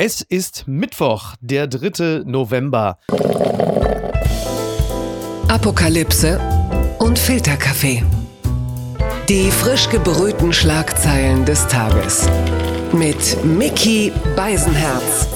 Es ist Mittwoch, der 3. November. Apokalypse und Filterkaffee. Die frisch gebrühten Schlagzeilen des Tages. Mit Mickey Beisenherz.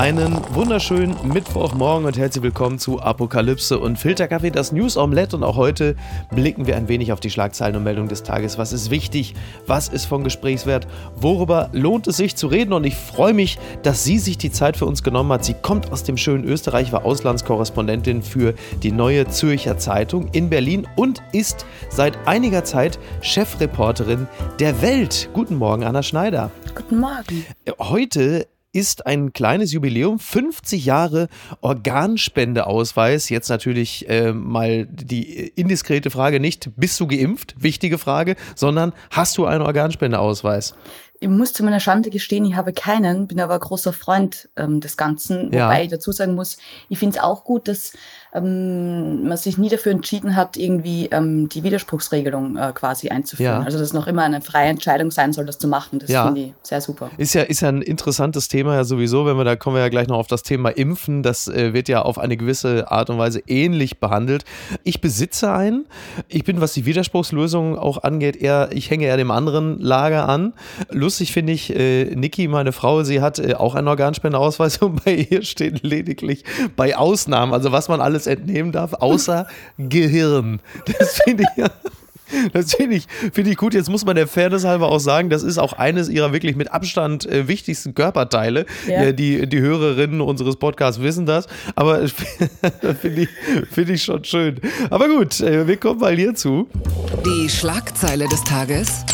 Einen wunderschönen Mittwochmorgen und herzlich willkommen zu Apokalypse und Filterkaffee, das News Omelette. Und auch heute blicken wir ein wenig auf die Schlagzeilen und Meldungen des Tages. Was ist wichtig? Was ist von Gesprächswert? Worüber lohnt es sich zu reden? Und ich freue mich, dass sie sich die Zeit für uns genommen hat. Sie kommt aus dem schönen Österreich, war Auslandskorrespondentin für die Neue Zürcher Zeitung in Berlin und ist seit einiger Zeit Chefreporterin der Welt. Guten Morgen, Anna Schneider. Guten Morgen. Heute ist ein kleines Jubiläum, 50 Jahre Organspendeausweis. Jetzt natürlich äh, mal die indiskrete Frage nicht, bist du geimpft? Wichtige Frage, sondern hast du einen Organspendeausweis? Ich muss zu meiner Schande gestehen, ich habe keinen, bin aber ein großer Freund ähm, des Ganzen, wobei ja. ich dazu sagen muss, ich finde es auch gut, dass ähm, man sich nie dafür entschieden hat, irgendwie ähm, die Widerspruchsregelung äh, quasi einzuführen. Ja. Also dass es noch immer eine freie Entscheidung sein soll, das zu machen. Das ja. finde ich sehr super. Ist ja, ist ja ein interessantes Thema ja sowieso, wenn wir da kommen wir ja gleich noch auf das Thema Impfen. Das äh, wird ja auf eine gewisse Art und Weise ähnlich behandelt. Ich besitze einen. Ich bin, was die Widerspruchslösung auch angeht, eher, ich hänge eher dem anderen Lager an. Lustig finde ich, äh, Niki, meine Frau, sie hat äh, auch einen Organspendeausweis und bei ihr steht lediglich bei Ausnahmen, also was man alles alles entnehmen darf, außer Gehirn. Das finde ich ja. Das finde ich, find ich gut. Jetzt muss man der Fairness halber auch sagen, das ist auch eines ihrer wirklich mit Abstand äh, wichtigsten Körperteile. Ja. Ja, die, die Hörerinnen unseres Podcasts wissen das. Aber finde ich, find ich schon schön. Aber gut, äh, wir kommen mal hierzu. Die Schlagzeile des Tages.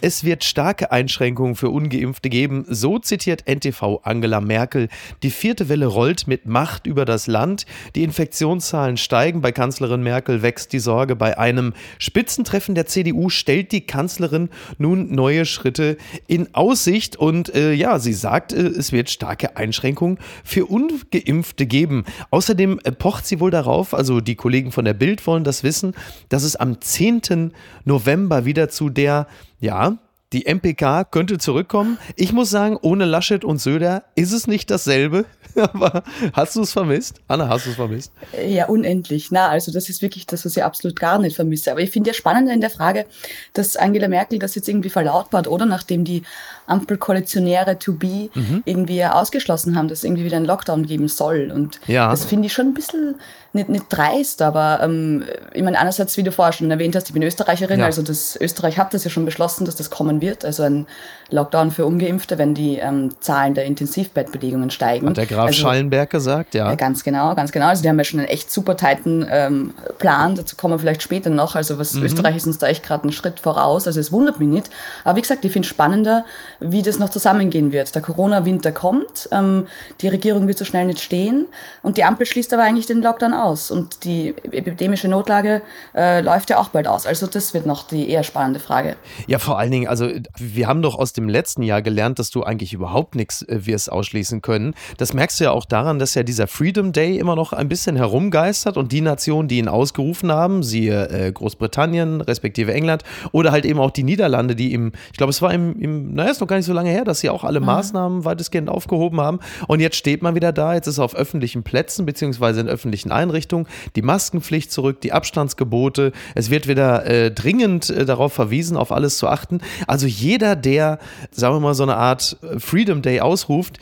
Es wird starke Einschränkungen für ungeimpfte geben, so zitiert NTV Angela Merkel. Die vierte Welle rollt mit Macht über das Land. Die Infektionszahlen steigen. Bei Kanzlerin Merkel wächst die Sorge. Bei einem Spitzentreffen der CDU stellt die Kanzlerin nun neue Schritte in Aussicht. Und äh, ja, sie sagt, äh, es wird starke Einschränkungen für ungeimpfte geben. Außerdem äh, pocht sie wohl darauf, also die Kollegen von der Bild wollen das wissen, dass es am 10. November wieder zu der ja, die MPK könnte zurückkommen. Ich muss sagen, ohne Laschet und Söder ist es nicht dasselbe. Aber hast du es vermisst? Anna, hast du es vermisst? Ja, unendlich. Na, also das ist wirklich das, was ich absolut gar nicht vermisse. Aber ich finde ja spannend in der Frage, dass Angela Merkel das jetzt irgendwie verlautbart, oder? Nachdem die Ampelkoalitionäre to be mhm. irgendwie ausgeschlossen haben, dass es irgendwie wieder einen Lockdown geben soll. Und ja. das finde ich schon ein bisschen nicht, nicht dreist, aber ähm, ich meine, einerseits, wie du vorher schon erwähnt hast, ich bin Österreicherin, ja. also das Österreich hat das ja schon beschlossen, dass das kommen wird, also ein Lockdown für Ungeimpfte, wenn die ähm, Zahlen der Intensivbettbelegungen steigen. Hat der Graf also, Schallenberg gesagt, ja. ja. Ganz genau, ganz genau. Also die haben ja schon einen echt super tighten ähm, Plan, dazu kommen wir vielleicht später noch. Also was mhm. Österreich ist uns da echt gerade einen Schritt voraus, also es wundert mich nicht. Aber wie gesagt, ich finde es spannender, wie das noch zusammengehen wird. Der Corona-Winter kommt, ähm, die Regierung wird so schnell nicht stehen und die Ampel schließt aber eigentlich den Lockdown aus und die epidemische Notlage äh, läuft ja auch bald aus. Also das wird noch die eher spannende Frage. Ja, vor allen Dingen, also wir haben doch aus dem letzten Jahr gelernt, dass du eigentlich überhaupt nichts äh, wirst ausschließen können. Das merkst du ja auch daran, dass ja dieser Freedom Day immer noch ein bisschen herumgeistert und die Nationen, die ihn ausgerufen haben, siehe äh, Großbritannien, respektive England oder halt eben auch die Niederlande, die im, ich glaube, es war im, im naja, ist noch gar nicht so lange her, dass sie auch alle mhm. Maßnahmen weitestgehend aufgehoben haben. Und jetzt steht man wieder da, jetzt ist auf öffentlichen Plätzen beziehungsweise in öffentlichen Einrichtungen die Maskenpflicht zurück, die Abstandsgebote. Es wird wieder äh, dringend äh, darauf verwiesen, auf alles zu achten. Also jeder, der, sagen wir mal, so eine Art äh, Freedom Day ausruft,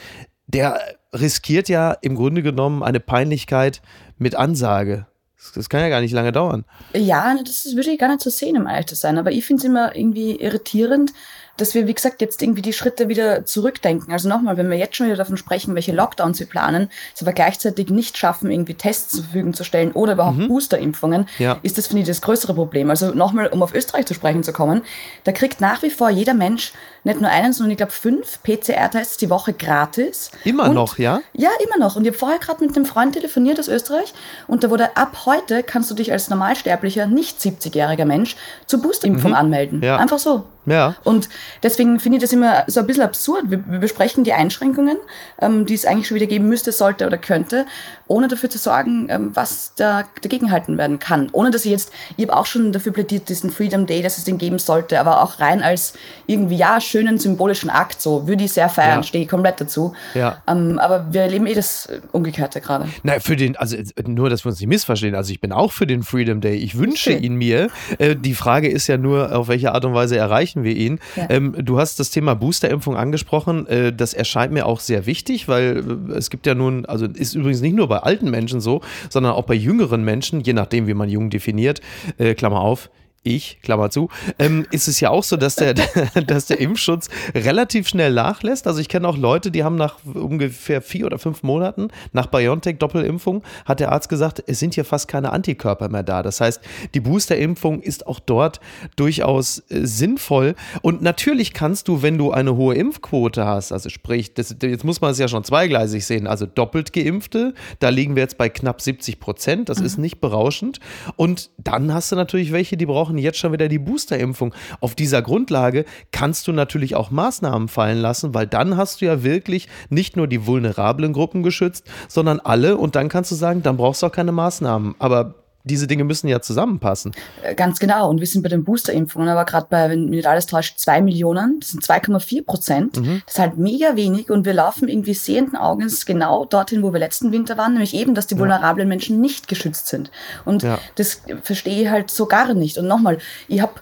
der riskiert ja im Grunde genommen eine Peinlichkeit mit Ansage. Das kann ja gar nicht lange dauern. Ja, das würde gar nicht so sehen, ehrlich zu sein. Aber ich finde es immer irgendwie irritierend, dass wir, wie gesagt, jetzt irgendwie die Schritte wieder zurückdenken. Also nochmal, wenn wir jetzt schon wieder davon sprechen, welche Lockdowns wir planen, es aber gleichzeitig nicht schaffen, irgendwie Tests zur Verfügung zu stellen oder überhaupt mhm. Boosterimpfungen, ja. ist das, finde ich, das größere Problem. Also nochmal, um auf Österreich zu sprechen zu kommen, da kriegt nach wie vor jeder Mensch nicht nur einen, sondern ich glaube fünf PCR-Tests die Woche gratis. Immer und, noch, ja? Ja, immer noch. Und ich habe vorher gerade mit einem Freund telefoniert aus Österreich und da wurde ab heute kannst du dich als Normalsterblicher, nicht 70-jähriger Mensch zur Boosterimpfung mhm. anmelden. Ja. Einfach so. Ja. Und deswegen finde ich das immer so ein bisschen absurd. Wir, wir besprechen die Einschränkungen, ähm, die es eigentlich schon wieder geben müsste, sollte oder könnte, ohne dafür zu sorgen, ähm, was da dagegenhalten werden kann. Ohne dass ich jetzt, ich habe auch schon dafür plädiert, diesen Freedom Day, dass es den geben sollte, aber auch rein als irgendwie, ja, schönen symbolischen Akt, so würde ich sehr feiern, Ja. stehe ich komplett dazu. Ja. Ähm, aber wir erleben eh das Umgekehrte gerade. Na, für den, also nur, dass wir uns nicht missverstehen. Also ich bin auch für den Freedom Day. Ich wünsche Schön. ihn mir. Äh, die Frage ist ja nur, auf welche Art und Weise erreichen wir ihn. Ja. Ähm, du hast das Thema Boosterimpfung angesprochen. Äh, das erscheint mir auch sehr wichtig, weil äh, es gibt ja nun, also ist übrigens nicht nur bei alten Menschen so, sondern auch bei jüngeren Menschen, je nachdem, wie man jung definiert, äh, Klammer auf, ich, Klammer zu, ähm, ist es ja auch so, dass der, dass der Impfschutz relativ schnell nachlässt. Also ich kenne auch Leute, die haben nach ungefähr vier oder fünf Monaten nach BioNTech-Doppelimpfung, hat der Arzt gesagt, es sind hier fast keine Antikörper mehr da. Das heißt, die Boosterimpfung ist auch dort durchaus äh, sinnvoll. Und natürlich kannst du, wenn du eine hohe Impfquote hast, also sprich, das, jetzt muss man es ja schon zweigleisig sehen, also doppelt geimpfte, da liegen wir jetzt bei knapp 70 Prozent, das ist nicht berauschend. Und dann hast du natürlich welche, die brauchen jetzt schon wieder die Boosterimpfung. Auf dieser Grundlage kannst du natürlich auch Maßnahmen fallen lassen, weil dann hast du ja wirklich nicht nur die vulnerablen Gruppen geschützt, sondern alle. Und dann kannst du sagen, dann brauchst du auch keine Maßnahmen. Aber diese Dinge müssen ja zusammenpassen. Äh, Ganz genau. Und wir sind bei den Boosterimpfungen, aber gerade bei, wenn mich nicht alles täuscht, zwei Millionen, das sind 2,4 Prozent. Mhm. Das ist halt mega wenig und wir laufen irgendwie sehenden Augens genau dorthin, wo wir letzten Winter waren, nämlich eben, dass die vulnerablen Menschen nicht geschützt sind. Und Ja. das verstehe ich halt so gar nicht. Und nochmal, ich habe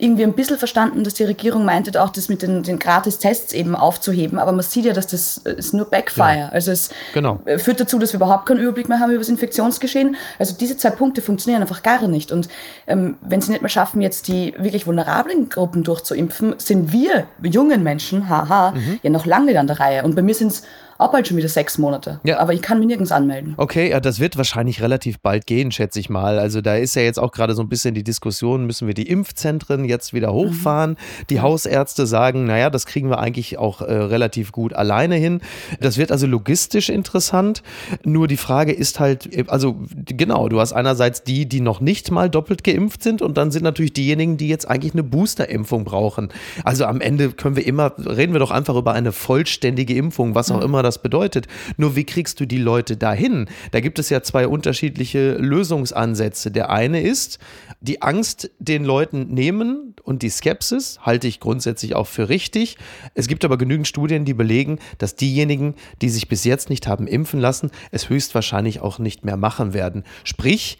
irgendwie ein bisschen verstanden, dass die Regierung meinte, auch das mit den, den Gratis-Tests eben aufzuheben, aber man sieht ja, dass das ist nur Backfire. Also es Genau. führt dazu, dass wir überhaupt keinen Überblick mehr haben über das Infektionsgeschehen. Also diese zwei Punkte funktionieren einfach gar nicht. Und ähm, wenn sie nicht mehr schaffen, jetzt die wirklich vulnerablen Gruppen durchzuimpfen, sind wir jungen Menschen, haha, Mhm. ja noch lange an der Reihe. Und bei mir sind es auch bald schon wieder sechs Monate. Ja. Aber ich kann mich nirgends anmelden. Okay, ja, das wird wahrscheinlich relativ bald gehen, schätze ich mal. Also da ist ja jetzt auch gerade so ein bisschen die Diskussion, müssen wir die Impfzentren jetzt wieder hochfahren? Die Hausärzte sagen, naja, das kriegen wir eigentlich auch äh, relativ gut alleine hin. Das wird also logistisch interessant. Nur die Frage ist halt, äh, also genau, du hast einerseits die, die noch nicht mal doppelt geimpft sind und dann sind natürlich diejenigen, die jetzt eigentlich eine Boosterimpfung brauchen. Also am Ende können wir immer, reden wir doch einfach über eine vollständige Impfung, was auch immer das bedeutet. Nur wie kriegst du die Leute dahin? Da gibt es ja zwei unterschiedliche Lösungsansätze. Der eine ist, die Angst den Leuten nehmen und die Skepsis halte ich grundsätzlich auch für richtig. Es gibt aber genügend Studien, die belegen, dass diejenigen, die sich bis jetzt nicht haben impfen lassen, es höchstwahrscheinlich auch nicht mehr machen werden. Sprich,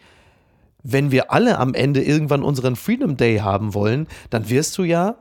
wenn wir alle am Ende irgendwann unseren Freedom Day haben wollen, dann wirst du ja,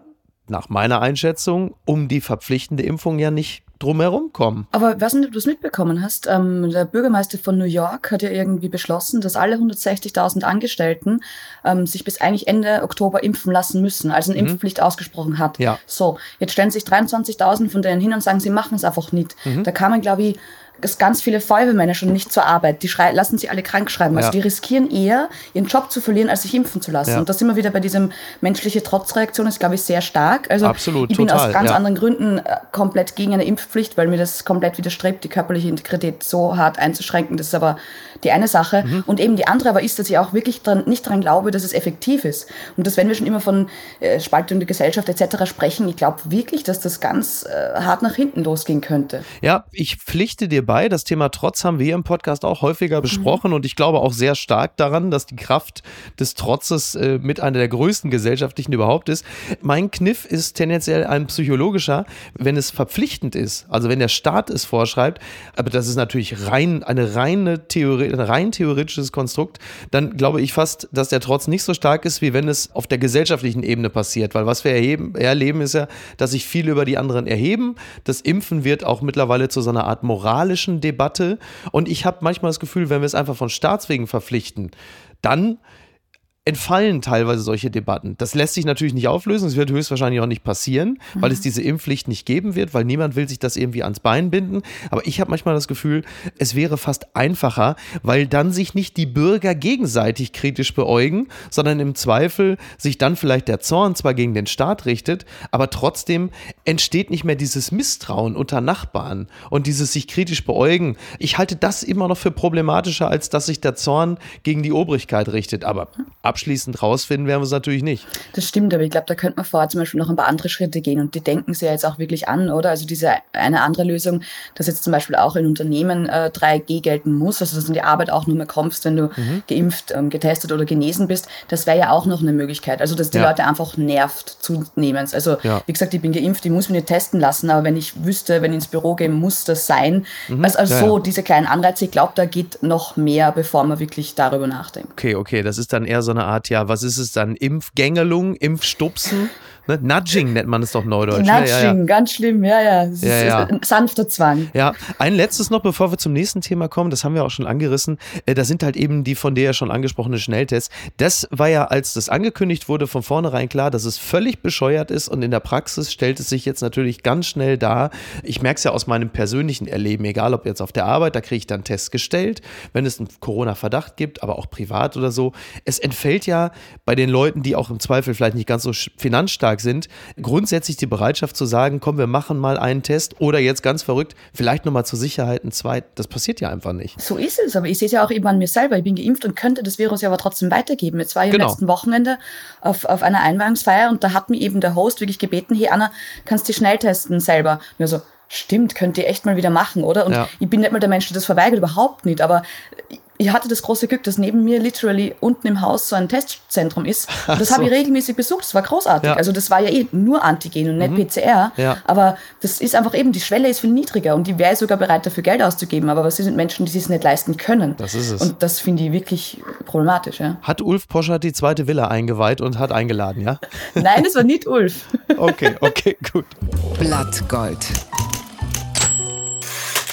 nach meiner Einschätzung, um die verpflichtende Impfung ja nicht drumherum kommen. Aber ich weiß nicht, ob du es mitbekommen hast. Ähm, der Bürgermeister von New York hat ja irgendwie beschlossen, dass alle 160.000 Angestellten ähm, sich bis eigentlich Ende Oktober impfen lassen müssen, also eine Impfpflicht ausgesprochen hat. Ja. So, jetzt stellen sich 23.000 von denen hin und sagen, sie machen es einfach nicht. Mhm. Da kamen, glaube ich, dass ganz viele Feuerwehrmänner schon nicht zur Arbeit. Die schrei lassen sie alle krank schreiben. Also Ja. die riskieren eher, ihren Job zu verlieren, als sich impfen zu lassen. Ja. Und da sind wir wieder bei diesem menschliche Trotzreaktion, ist, glaube ich, sehr stark. Also Absolut, ich bin total, aus ganz ja. anderen Gründen äh, komplett gegen eine Impfpflicht, weil mir das komplett widerstrebt, die körperliche Integrität so hart einzuschränken. Das ist aber die eine Sache. Mhm. Und eben die andere aber ist, dass ich auch wirklich dran, nicht daran glaube, dass es effektiv ist. Und dass wenn wir schon immer von äh, Spaltung der Gesellschaft etc. sprechen, ich glaube wirklich, dass das ganz äh, hart nach hinten losgehen könnte. Ja, ich pflichte dir bei, das Thema Trotz haben wir im Podcast auch häufiger besprochen und ich glaube auch sehr stark daran, dass die Kraft des Trotzes äh, mit einer der größten gesellschaftlichen überhaupt ist. Mein Kniff ist tendenziell ein psychologischer, wenn es verpflichtend ist, also wenn der Staat es vorschreibt, aber das ist natürlich rein eine reine Theorie, rein theoretisches Konstrukt, dann glaube ich fast, dass der Trotz nicht so stark ist, wie wenn es auf der gesellschaftlichen Ebene passiert, weil was wir erheben, erleben ist ja, dass sich viele über die anderen erheben. Das Impfen wird auch mittlerweile zu so einer Art moralischen Debatte und ich habe manchmal das Gefühl, wenn wir es einfach von Staatswegen verpflichten, dann entfallen teilweise solche Debatten. Das lässt sich natürlich nicht auflösen, es wird höchstwahrscheinlich auch nicht passieren, weil es diese Impfpflicht nicht geben wird, weil niemand will sich das irgendwie ans Bein binden. Aber ich habe manchmal das Gefühl, es wäre fast einfacher, weil dann sich nicht die Bürger gegenseitig kritisch beäugen, sondern im Zweifel sich dann vielleicht der Zorn zwar gegen den Staat richtet, aber trotzdem entsteht nicht mehr dieses Misstrauen unter Nachbarn und dieses sich kritisch beäugen. Ich halte das immer noch für problematischer, als dass sich der Zorn gegen die Obrigkeit richtet. Aber abschließend rausfinden werden wir es natürlich nicht. Das stimmt, aber ich glaube, da könnte man vorher zum Beispiel noch ein paar andere Schritte gehen und die denken sie ja jetzt auch wirklich an, oder? Also diese eine andere Lösung, dass jetzt zum Beispiel auch in Unternehmen äh, 3G gelten muss, also dass du in die Arbeit auch nur mehr kommst, wenn du mhm. geimpft, ähm, getestet oder genesen bist, das wäre ja auch noch eine Möglichkeit. Also dass die ja. Leute einfach nervt zunehmend. Also ja. wie gesagt, ich bin geimpft, ich muss mich nicht testen lassen, aber wenn ich wüsste, wenn ich ins Büro gehe, muss das sein. Mhm. Also, also ja, so diese kleinen Anreize, ich glaube, da geht noch mehr, bevor man wirklich darüber nachdenkt. Okay, okay, das ist dann eher so eine Art, ja, was ist es dann? Impfgängelung, Impfstupsen? Ne? Nudging nennt man es doch neudeutsch. Nudging, ne? ja, ja. ganz schlimm, ja, ja. Das ja, ja. Ist ein sanfter Zwang. Ja, ein letztes noch, bevor wir zum nächsten Thema kommen, das haben wir auch schon angerissen. Äh, da sind halt eben die von dir ja schon angesprochenen Schnelltests. Das war ja, als das angekündigt wurde, von vornherein klar, dass es völlig bescheuert ist und in der Praxis stellt es sich jetzt natürlich ganz schnell dar. Ich merke es ja aus meinem persönlichen Erleben, egal ob jetzt auf der Arbeit, da kriege ich dann Tests gestellt, wenn es einen Corona-Verdacht gibt, aber auch privat oder so. Es entfällt ja bei den Leuten, die auch im Zweifel vielleicht nicht ganz so finanzstark sind, grundsätzlich die Bereitschaft zu sagen, komm, wir machen mal einen Test oder jetzt ganz verrückt, vielleicht nochmal zur Sicherheit ein zweit. Das passiert ja einfach nicht. So ist es, aber ich sehe es ja auch eben an mir selber. Ich bin geimpft und könnte das Virus ja aber trotzdem weitergeben. Jetzt war ich genau. am letzten Wochenende auf, auf einer Einweihungsfeier und da hat mir eben der Host wirklich gebeten, hey Anna, kannst du schnell testen selber? Und so, stimmt, könnt ihr echt mal wieder machen, oder? Und ja. ich bin nicht mal der Mensch, der das verweigert, überhaupt nicht. Aber ich hatte das große Glück, dass neben mir literally unten im Haus so ein Testzentrum ist. Und das so. habe ich regelmäßig besucht. Das war großartig. Ja. Also das war ja eh nur Antigen und nicht mhm. PCR. Ja. Aber das ist einfach eben, die Schwelle ist viel niedriger und die wäre sogar bereit, dafür Geld auszugeben. Aber was sind Menschen, die es nicht leisten können? Das ist es. Und das finde ich wirklich problematisch. Ja. Hat Ulf Poschert die zweite Villa eingeweiht und hat eingeladen, ja? Nein, das war nicht Ulf. okay, okay, gut. Blattgold.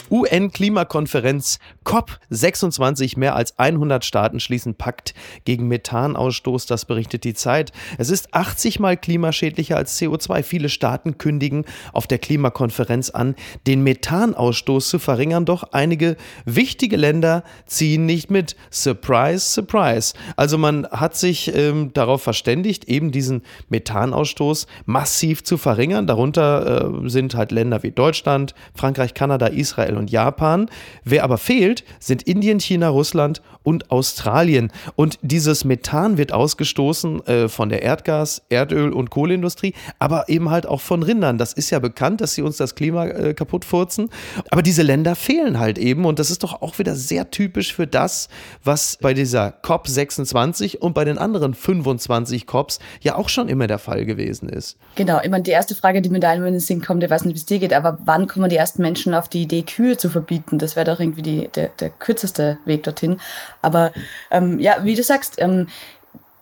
UN-Klimakonferenz COP26. Mehr als 100 Staaten schließen Pakt gegen Methanausstoß. Das berichtet die Zeit. Es ist 80 mal klimaschädlicher als CO2. Viele Staaten kündigen auf der Klimakonferenz an, den Methanausstoß zu verringern. Doch einige wichtige Länder ziehen nicht mit. Surprise, surprise. Also man hat sich ähm, darauf verständigt, eben diesen Methanausstoß massiv zu verringern. Darunter äh, sind halt Länder wie Deutschland, Frankreich, Kanada, Israel und Japan. Wer aber fehlt, sind Indien, China, Russland und Australien. Und dieses Methan wird ausgestoßen äh, von der Erdgas-, Erdöl- und Kohleindustrie, aber eben halt auch von Rindern. Das ist ja bekannt, dass sie uns das Klima äh, kaputt furzen. Aber diese Länder fehlen halt eben. Und das ist doch auch wieder sehr typisch für das, was bei dieser COP26 und bei den anderen 25 COPs ja auch schon immer der Fall gewesen ist. Genau, meine, die erste Frage, die mir da in den Sinn kommt, ich weiß nicht, wie es dir geht, aber wann kommen die ersten Menschen auf die Idee, Kühe zu verbieten. Das wäre doch irgendwie die, der, der kürzeste Weg dorthin. Aber ähm, ja, wie du sagst, ähm,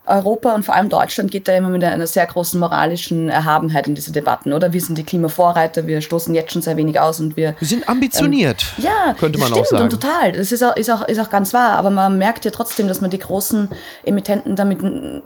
Europa und vor allem Deutschland geht da immer mit einer sehr großen moralischen Erhabenheit in diese Debatten, oder? Wir sind die Klimavorreiter, wir stoßen jetzt schon sehr wenig aus und wir. Wir sind ambitioniert. Ähm, ja, könnte man stimmt, auch sagen. Und total. Das ist auch, ist, auch, ist auch ganz wahr. Aber man merkt ja trotzdem, dass man die großen Emittenten damit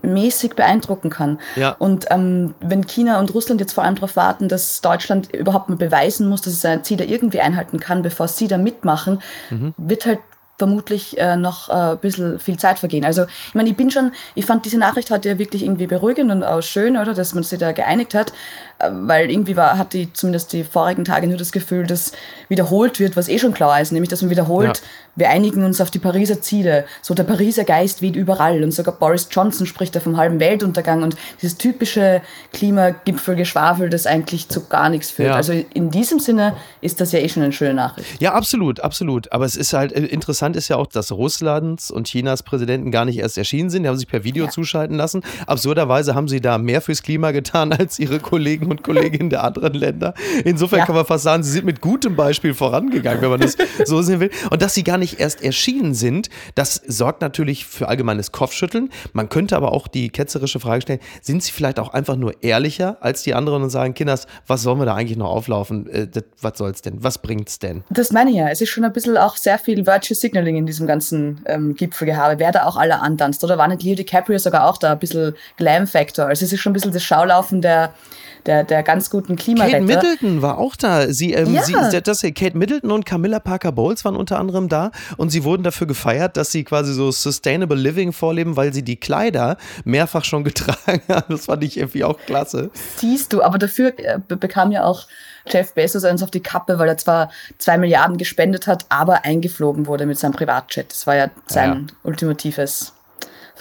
mäßig beeindrucken kann. Ja. Und ähm, wenn China und Russland jetzt vor allem darauf warten, dass Deutschland überhaupt mal beweisen muss, dass es seine Ziele irgendwie einhalten kann, bevor sie da mitmachen, mhm. wird halt vermutlich äh, noch äh, ein bisschen viel Zeit vergehen. Also ich meine, ich bin schon, ich fand diese Nachricht heute ja wirklich irgendwie beruhigend und auch schön, oder, dass man sich da geeinigt hat, äh, weil irgendwie war, hatte ich zumindest die vorigen Tage nur das Gefühl, dass wiederholt wird, was eh schon klar ist, nämlich dass man wiederholt, ja. wir einigen uns auf die Pariser Ziele. So der Pariser Geist weht überall und sogar Boris Johnson spricht da vom halben Weltuntergang und dieses typische Klimagipfelgeschwafel, das eigentlich zu gar nichts führt. Ja. Also in diesem Sinne ist das ja eh schon eine schöne Nachricht. Ja, absolut, absolut. Aber es ist halt äh, interessant, Interessant ist ja auch, dass Russlands und Chinas Präsidenten gar nicht erst erschienen sind. Die haben sich per Video ja. zuschalten lassen. Absurderweise haben sie da mehr fürs Klima getan als ihre Kollegen und Kolleginnen der anderen Länder. Insofern ja. kann man fast sagen, sie sind mit gutem Beispiel vorangegangen, wenn man das so sehen will. Und dass sie gar nicht erst erschienen sind, das sorgt natürlich für allgemeines Kopfschütteln. Man könnte aber auch die ketzerische Frage stellen, sind sie vielleicht auch einfach nur ehrlicher als die anderen und sagen, Kinders, was sollen wir da eigentlich noch auflaufen? Äh, das, was soll's denn? Was bringt's denn? Das meine ich ja. Es ist schon ein bisschen auch sehr viel Virtue Signal Signaling in diesem ganzen ähm, Gipfelgehabe, wer da auch alle antanzt. Oder war nicht Leo DiCaprio sogar auch da ein bisschen Glam-Factor? Also es ist schon ein bisschen das Schaulaufen der, der, der ganz guten Klimaretter. Kate Middleton war auch da. Sie, ähm, ja. sie, das, Kate Middleton und Camilla Parker Bowles waren unter anderem da und sie wurden dafür gefeiert, dass sie quasi so Sustainable Living vorleben, weil sie die Kleider mehrfach schon getragen haben. Das fand ich irgendwie auch klasse. Siehst du, aber dafür äh, bekam ja auch Jeff Bezos eins auf die Kappe, weil er zwar zwei Milliarden gespendet hat, aber eingeflogen wurde mit seinem Privatjet. Das war ja sein ja. ultimatives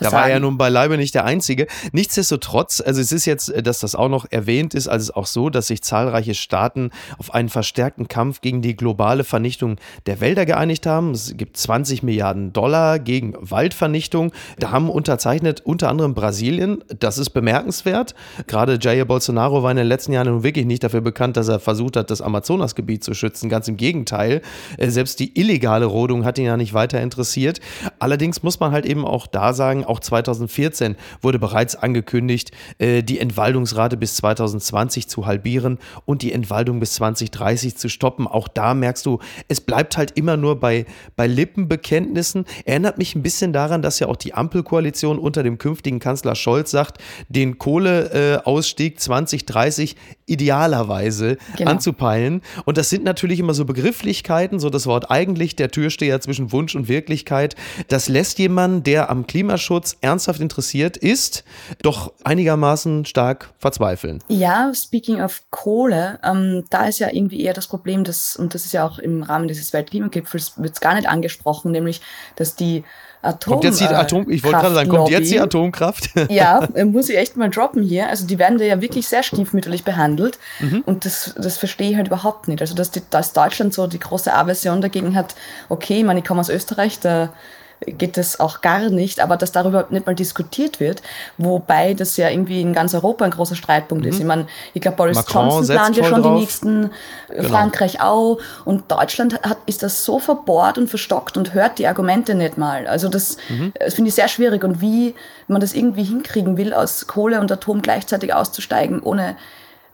Da war er nun beileibe nicht der Einzige. Nichtsdestotrotz, also es ist jetzt, äh, dass das auch noch erwähnt ist, also es ist auch so, dass sich zahlreiche Staaten auf einen verstärkten Kampf gegen die globale Vernichtung der Wälder geeinigt haben. Es gibt 20 Milliarden Dollar gegen Waldvernichtung. Da haben unterzeichnet unter anderem Brasilien. Das ist bemerkenswert. Gerade Jair Bolsonaro war in den letzten Jahren nun wirklich nicht dafür bekannt, dass er versucht hat, das Amazonasgebiet zu schützen. Ganz im Gegenteil. Äh, selbst die illegale Rodung hat ihn ja nicht weiter interessiert. Allerdings muss man halt eben auch da sagen, auch 2014 wurde bereits angekündigt, äh, die Entwaldungsrate bis 2020 zu halbieren und die Entwaldung bis 2030 zu stoppen. Auch da merkst du, es bleibt halt immer nur bei, bei Lippenbekenntnissen. Erinnert mich ein bisschen daran, dass ja auch die Ampelkoalition unter dem künftigen Kanzler Scholz sagt, den Kohleausstieg 2030 idealerweise genau. anzupeilen. Und das sind natürlich immer so Begrifflichkeiten, so das Wort eigentlich, der Türsteher zwischen Wunsch und Wirklichkeit. Das lässt jemanden, der am Klimaschutz ernsthaft interessiert ist, doch einigermaßen stark verzweifeln. Ja, speaking of Kohle, ähm, da ist ja irgendwie eher das Problem, dass, und das ist ja auch im Rahmen dieses Weltklimagipfels, wird es gar nicht angesprochen, nämlich, dass die Atom, kommt jetzt die Atom, ich wollte gerade sagen, kommt jetzt die Atomkraft? ja, muss ich echt mal droppen hier. Also die werden da ja wirklich sehr stiefmütterlich behandelt mhm. und das, das verstehe ich halt überhaupt nicht. Also dass, die, dass Deutschland so die große Aversion dagegen hat, okay, ich meine, ich komme aus Österreich, da geht das auch gar nicht, aber dass darüber nicht mal diskutiert wird, wobei das ja irgendwie in ganz Europa ein großer Streitpunkt mhm. ist. Ich meine, ich glaube, Boris Macron Johnson plant ja schon drauf. die nächsten, genau. Frankreich auch und Deutschland hat, ist das so verbohrt und verstockt und hört die Argumente nicht mal. Also das, mhm. das finde ich sehr schwierig und wie man das irgendwie hinkriegen will, aus Kohle und Atom gleichzeitig auszusteigen, ohne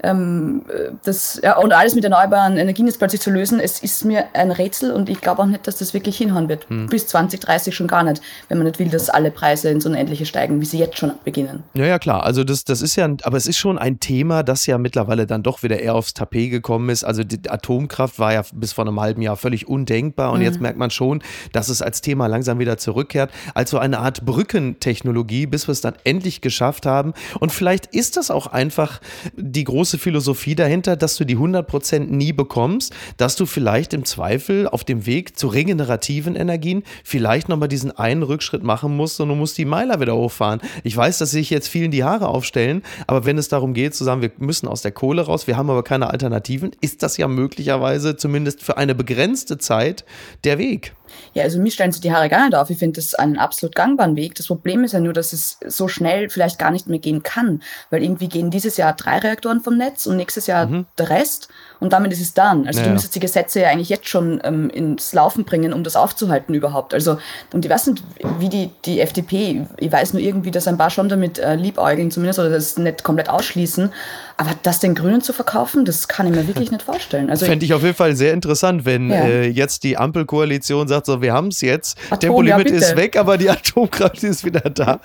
ähm, das, ja, und alles mit erneuerbaren Energien jetzt plötzlich zu lösen, es ist mir ein Rätsel und ich glaube auch nicht, dass das wirklich hinhauen wird. Hm. Bis 2030 schon gar nicht, wenn man nicht will, dass alle Preise ins Unendliche steigen, wie sie jetzt schon beginnen. Ja, ja, klar. Also das, das ist ja, aber es ist schon ein Thema, das ja mittlerweile dann doch wieder eher aufs Tapet gekommen ist. Also die Atomkraft war ja bis vor einem halben Jahr völlig undenkbar und mhm. jetzt merkt man schon, dass es als Thema langsam wieder zurückkehrt, als so eine Art Brückentechnologie, bis wir es dann endlich geschafft haben. Und vielleicht ist das auch einfach die große große Philosophie dahinter, dass du die 100% nie bekommst, dass du vielleicht im Zweifel auf dem Weg zu regenerativen Energien vielleicht nochmal diesen einen Rückschritt machen musst und du musst die Meiler wieder hochfahren. Ich weiß, dass sich jetzt vielen die Haare aufstellen, aber wenn es darum geht zu sagen, wir müssen aus der Kohle raus, wir haben aber keine Alternativen, ist das ja möglicherweise zumindest für eine begrenzte Zeit der Weg. Ja, also mir stellen sich die Haare gar nicht auf. Ich finde das einen absolut gangbaren Weg. Das Problem ist ja nur, dass es so schnell vielleicht gar nicht mehr gehen kann, weil irgendwie gehen dieses Jahr drei Reaktoren vom Netz und nächstes Jahr mhm. der Rest und damit ist es dann. Also ja, du müsstest die Gesetze ja eigentlich jetzt schon ähm, ins Laufen bringen, um das aufzuhalten überhaupt. Also und ich weiß nicht, wie die, die FDP, ich weiß nur irgendwie, dass ein paar schon damit äh, liebäugeln zumindest oder das nicht komplett ausschließen, aber das den Grünen zu verkaufen, das kann ich mir wirklich nicht vorstellen. Also Fände ich auf jeden Fall sehr interessant, wenn ja. äh, jetzt die Ampelkoalition sagt, so wir haben es jetzt, Atom, Tempolimit ja, ist weg, aber die Atomkraft ist wieder da.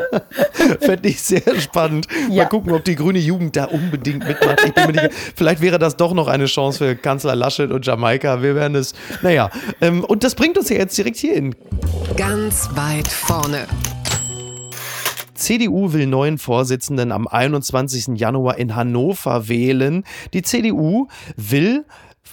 Fände ich sehr spannend. Ja. Mal gucken, ob die grüne Jugend da unbedingt mitmacht. Nicht, vielleicht wäre das doch noch eine Chance für Kanzler Laschet und Jamaika. Wir werden es, naja. Ähm, und das bringt uns ja jetzt direkt hier hin. Ganz weit vorne. CDU will neuen Vorsitzenden am 21. Januar in Hannover wählen. Die CDU will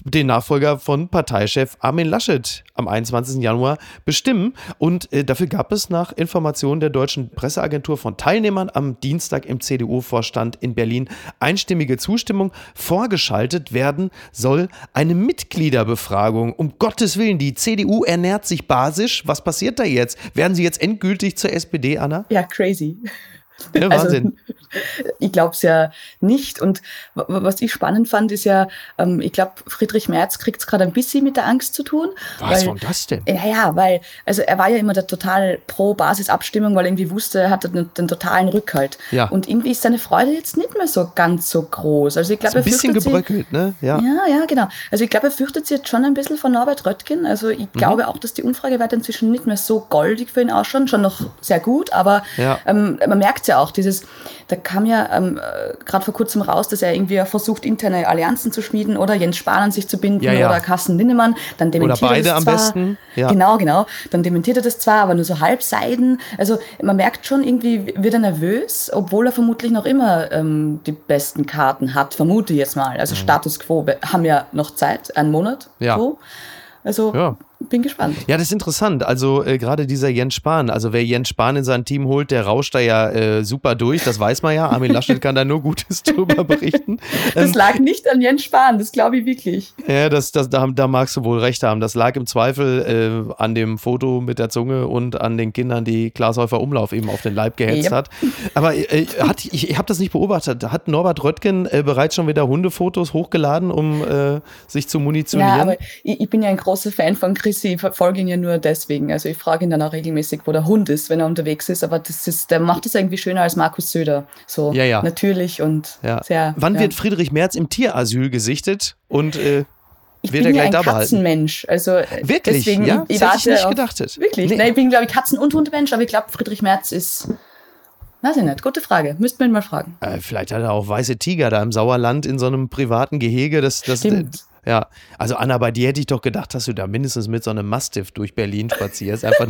den Nachfolger von Parteichef Armin Laschet am 21. Januar bestimmen. Und äh, dafür gab es nach Informationen der deutschen Presseagentur von Teilnehmern am Dienstag im CDU-Vorstand in Berlin einstimmige Zustimmung. Vorgeschaltet werden soll eine Mitgliederbefragung. Um Gottes Willen, die CDU ernährt sich basisch. Was passiert da jetzt? Werden sie jetzt endgültig zur SPD, Anna? Ja, crazy. Ja, also, Wahnsinn. Also, ich glaube es ja nicht. Und was ich spannend fand, ist ja, ähm, ich glaube, Friedrich Merz kriegt es gerade ein bisschen mit der Angst zu tun. Was war das denn? Ja, ja, weil, also er war ja immer der total pro Basisabstimmung, weil er irgendwie wusste, er hatte den, den, totalen Rückhalt. Ja. Und irgendwie ist seine Freude jetzt nicht mehr so ganz so groß. Also ich glaube, ein bisschen gebröckelt, sie, ne? Ja. ja, ja, genau. Also ich glaube, er fürchtet sich jetzt schon ein bisschen von Norbert Röttgen. Also ich mhm. glaube auch, dass die Umfragewerte inzwischen nicht mehr so goldig für ihn ausschauen. Schon noch sehr gut, aber ja. ähm, man merkt es ja auch, dieses, da kam ja ähm, äh, gerade vor kurzem raus, dass er irgendwie versucht, interne Allianzen zu schmieden oder Jens Spahn an sich zu binden ja, ja. oder Carsten Linnemann. Dann dementiert oder beide er das zwar, am besten. Ja. Genau, genau. Dann dementiert er das zwar, aber nur so halbseiden. Also man merkt schon, irgendwie wird er nervös, obwohl er vermutlich noch immer ähm, die besten Karten hat, vermute ich jetzt mal. Also mhm. Status quo, wir haben ja noch Zeit, einen Monat. Ja. So. Also ja. Bin gespannt. Ja, das ist interessant. Also äh, gerade dieser Jens Spahn, also wer Jens Spahn in sein Team holt, der rauscht da ja äh, super durch, das weiß man ja. Armin Laschet kann da nur Gutes drüber berichten. Das ähm, lag nicht an Jens Spahn, das glaube ich wirklich. Ja, das, das, da, da magst du wohl recht haben. Das lag im Zweifel äh, an dem Foto mit der Zunge und an den Kindern, die Glashäufer Umlauf eben auf den Leib gehetzt yep. hat. Aber äh, hat, ich, ich habe das nicht beobachtet. Hat Norbert Röttgen äh, bereits schon wieder Hundefotos hochgeladen, um äh, sich zu munitionieren? Ja, aber ich, ich bin ja ein großer Fan von Chris ich verfolge ihn ja nur deswegen. Also ich frage ihn dann auch regelmäßig, wo der Hund ist, wenn er unterwegs ist. Aber das ist, der macht das irgendwie schöner als Markus Söder. So ja, ja. natürlich und ja. sehr. Wann wird Friedrich Merz im Tierasyl gesichtet und äh, ich wird er gleich ja ein Katzenmensch. Also äh, wirklich, deswegen, ja? ich das hätte ich nicht auf, gedacht. Wirklich? Nee. Nein, ich bin glaube ich Katzen- und Hundemensch, aber ich glaube Friedrich Merz ist Weiß ich nicht. Gute Frage. Müssten wir ihn mal fragen. Äh, vielleicht hat er auch weiße Tiger da im Sauerland in so einem privaten Gehege. Das, das, Stimmt. Ja, also Anna, bei dir hätte ich doch gedacht, dass du da mindestens mit so einem Mastiff durch Berlin spazierst. Einfach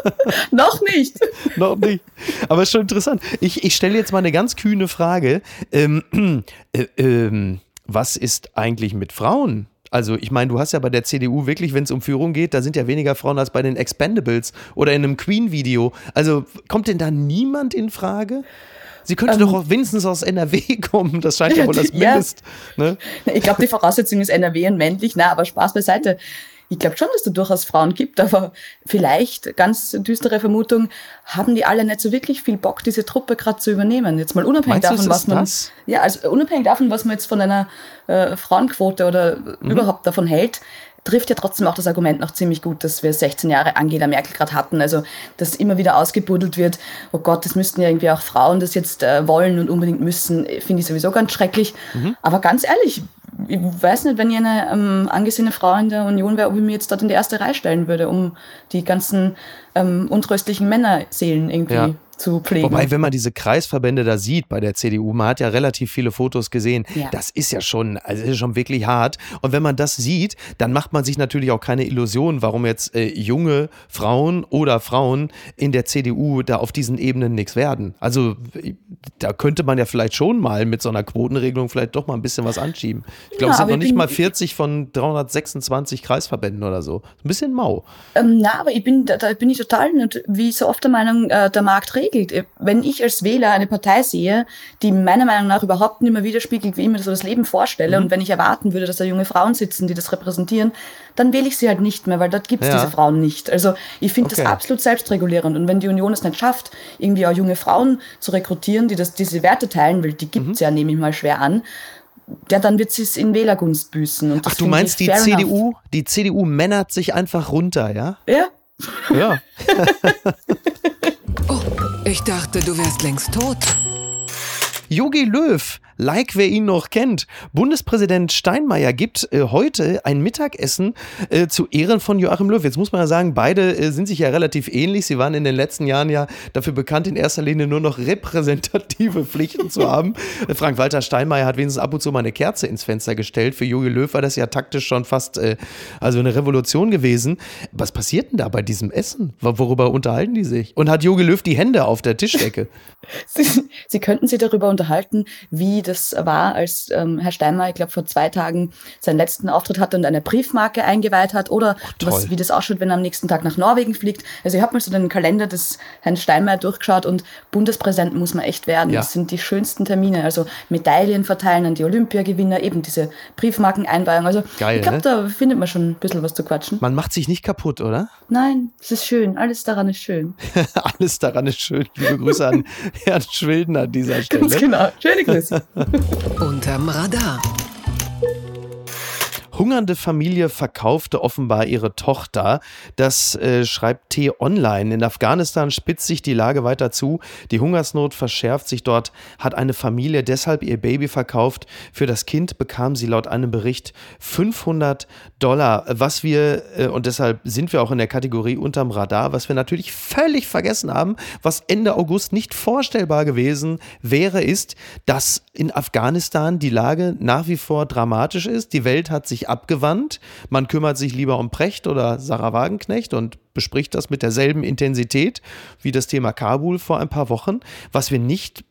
Noch nicht. Noch nicht. Aber ist schon interessant. Ich, ich stelle jetzt mal eine ganz kühne Frage. Ähm, äh, ähm, was ist eigentlich mit Frauen? Also ich meine, du hast ja bei der CDU wirklich, wenn es um Führung geht, da sind ja weniger Frauen als bei den Expendables oder in einem Queen-Video. Also kommt denn da niemand in Frage? Sie könnte ähm, doch auch wenigstens aus NRW kommen. Das scheint ja, wohl das Mindest. Ja. Ne? Ich glaube, die Voraussetzung ist NRW und männlich. Na, aber Spaß beiseite. Ich glaube schon, dass es da durchaus Frauen gibt, aber vielleicht, ganz düstere Vermutung, haben die alle nicht so wirklich viel Bock, diese Truppe gerade zu übernehmen. Jetzt mal unabhängig Meinst davon, was man. Das? Ja, also unabhängig davon, was man jetzt von einer äh, Frauenquote oder mhm. überhaupt davon hält trifft ja trotzdem auch das Argument noch ziemlich gut, dass wir 16 Jahre Angela Merkel gerade hatten. Also, dass immer wieder ausgebuddelt wird, oh Gott, das müssten ja irgendwie auch Frauen das jetzt äh, wollen und unbedingt müssen, finde ich sowieso ganz schrecklich. Mhm. Aber ganz ehrlich, ich weiß nicht, wenn ich eine ähm, angesehene Frau in der Union wäre, ob ich mir jetzt dort in die erste Reihe stellen würde, um die ganzen ähm, untröstlichen Männerseelen irgendwie ja zu pflegen. Wobei, wenn man diese Kreisverbände da sieht bei der CDU, man hat ja relativ viele Fotos gesehen, ja. das ist ja schon, also ist schon wirklich hart. Und wenn man das sieht, dann macht man sich natürlich auch keine Illusion, warum jetzt äh, junge Frauen oder Frauen in der CDU da auf diesen Ebenen nichts werden. Also da könnte man ja vielleicht schon mal mit so einer Quotenregelung vielleicht doch mal ein bisschen was anschieben. Ich glaube, ja, es sind noch nicht mal 40 von 326 Kreisverbänden oder so. Ein bisschen mau. Ähm, na, aber ich bin, da, da bin ich total, wie so oft der Meinung, äh, der Markt regelt regelt. Wenn ich als Wähler eine Partei sehe, die meiner Meinung nach überhaupt nicht mehr widerspiegelt, wie ich mir so das Leben vorstelle, mhm. und wenn ich erwarten würde, dass da junge Frauen sitzen, die das repräsentieren, dann wähle ich sie halt nicht mehr, weil dort gibt es ja. diese Frauen nicht. Also ich finde okay. das absolut selbstregulierend. Und wenn die Union es nicht schafft, irgendwie auch junge Frauen zu rekrutieren, die das, diese Werte teilen, weil die gibt es mhm. ja, nehme ich mal schwer an, ja, dann wird sie es in Wählergunst büßen. Ach, du meinst, die CDU, enough. die CDU männert sich einfach runter, ja? Ja. Ja. oh, ich dachte, du wärst längst tot. Jogi Löw like wer ihn noch kennt. Bundespräsident Steinmeier gibt äh, heute ein Mittagessen äh, zu Ehren von Joachim Löw. Jetzt muss man ja sagen, beide äh, sind sich ja relativ ähnlich. Sie waren in den letzten Jahren ja dafür bekannt, in erster Linie nur noch repräsentative Pflichten zu haben. Äh, Frank-Walter Steinmeier hat wenigstens ab und zu mal eine Kerze ins Fenster gestellt. Für Jogi Löw war das ja taktisch schon fast äh, also eine Revolution gewesen. Was passiert denn da bei diesem Essen? Worüber unterhalten die sich? Und hat Jogi Löw die Hände auf der Tischdecke? Sie, Sie könnten sich darüber unterhalten, wie das war, als ähm, Herr Steinmeier, ich glaube, vor zwei Tagen seinen letzten Auftritt hatte und eine Briefmarke eingeweiht hat oder was, wie das ausschaut, wenn er am nächsten Tag nach Norwegen fliegt. Also ich habe mal so den Kalender des Herrn Steinmeier durchgeschaut und Bundespräsident muss man echt werden. Ja. Das sind die schönsten Termine. Also Medaillen verteilen an die Olympiagewinner, eben diese Briefmarkeneinweihung. Also Geil, ich glaube, ne? da findet man schon ein bisschen was zu quatschen. Man macht sich nicht kaputt, oder? Nein, es ist schön. Alles daran ist schön. Alles daran ist schön. Liebe Grüße an Herrn Schwilden an dieser Stelle. Ganz genau. Schöne Grüße. Unterm Radar. Hungernde Familie verkaufte offenbar ihre Tochter. Das äh, schreibt T-Online. In Afghanistan spitzt sich die Lage weiter zu. Die Hungersnot verschärft sich dort. Hat eine Familie deshalb ihr Baby verkauft. Für das Kind bekam sie laut einem Bericht 500 Dollar. Was wir, äh, und deshalb sind wir auch in der Kategorie unterm Radar, was wir natürlich völlig vergessen haben, was Ende August nicht vorstellbar gewesen wäre, ist, dass in Afghanistan die Lage nach wie vor dramatisch ist. Die Welt hat sich abgewandt. Man kümmert sich lieber um Precht oder Sarah Wagenknecht und bespricht das mit derselben Intensität wie das Thema Kabul vor ein paar Wochen. Was wir nicht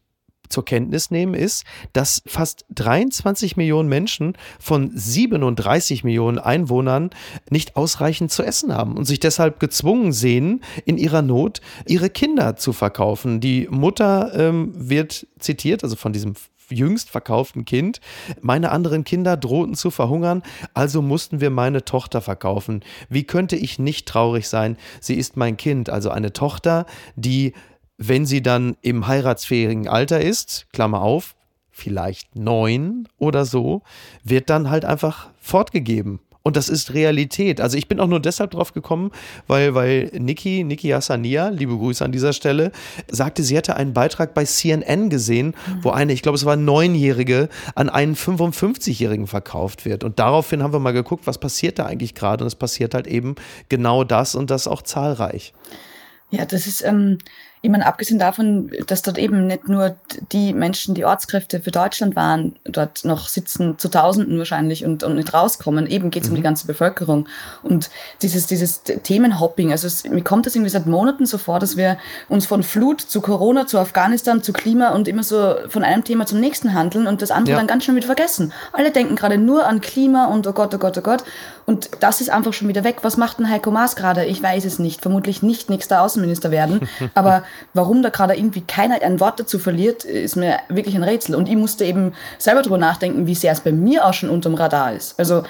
zur Kenntnis nehmen, ist, dass fast 23 Millionen Menschen von 37 Millionen Einwohnern nicht ausreichend zu essen haben und sich deshalb gezwungen sehen, in ihrer Not ihre Kinder zu verkaufen. Die Mutter ähm, wird zitiert, also von diesem jüngst verkauften Kind. Meine anderen Kinder drohten zu verhungern, also mussten wir meine Tochter verkaufen. Wie könnte ich nicht traurig sein? Sie ist mein Kind, also eine Tochter, die, wenn sie dann im heiratsfähigen Alter ist, Klammer auf, vielleicht neun oder so, wird dann halt einfach fortgegeben. Und das ist Realität. Also ich bin auch nur deshalb drauf gekommen, weil, weil Niki, Niki Hassania, liebe Grüße an dieser Stelle, sagte, sie hätte einen Beitrag bei CNN gesehen, mhm. wo eine, ich glaube, es war Neunjährige, an einen 55-Jährigen verkauft wird. Und daraufhin haben wir mal geguckt, was passiert da eigentlich gerade. Und es passiert halt eben genau das und das auch zahlreich. Ja, das ist, ähm, ich meine, abgesehen davon, dass dort eben nicht nur die Menschen, die Ortskräfte für Deutschland waren, dort noch sitzen, zu Tausenden wahrscheinlich und, und nicht rauskommen, eben geht es mhm. um die mhm. ganze Bevölkerung. Und dieses, dieses Themenhopping, also es, mir kommt das irgendwie seit Monaten so vor, dass wir uns von Flut zu Corona, zu Afghanistan, zu Klima und immer so von einem Thema zum nächsten handeln und das andere ja. dann ganz schön wieder vergessen. Alle denken gerade nur an Klima und oh Gott, oh Gott, oh Gott. Und das ist einfach schon wieder weg. Was macht denn Heiko Maas gerade? Ich weiß es nicht. Vermutlich nicht nächster Außenminister werden. Aber warum da gerade irgendwie keiner ein Wort dazu verliert, ist mir wirklich ein Rätsel. Und ich musste eben selber drüber nachdenken, wie sehr es bei mir auch schon unterm Radar ist. Also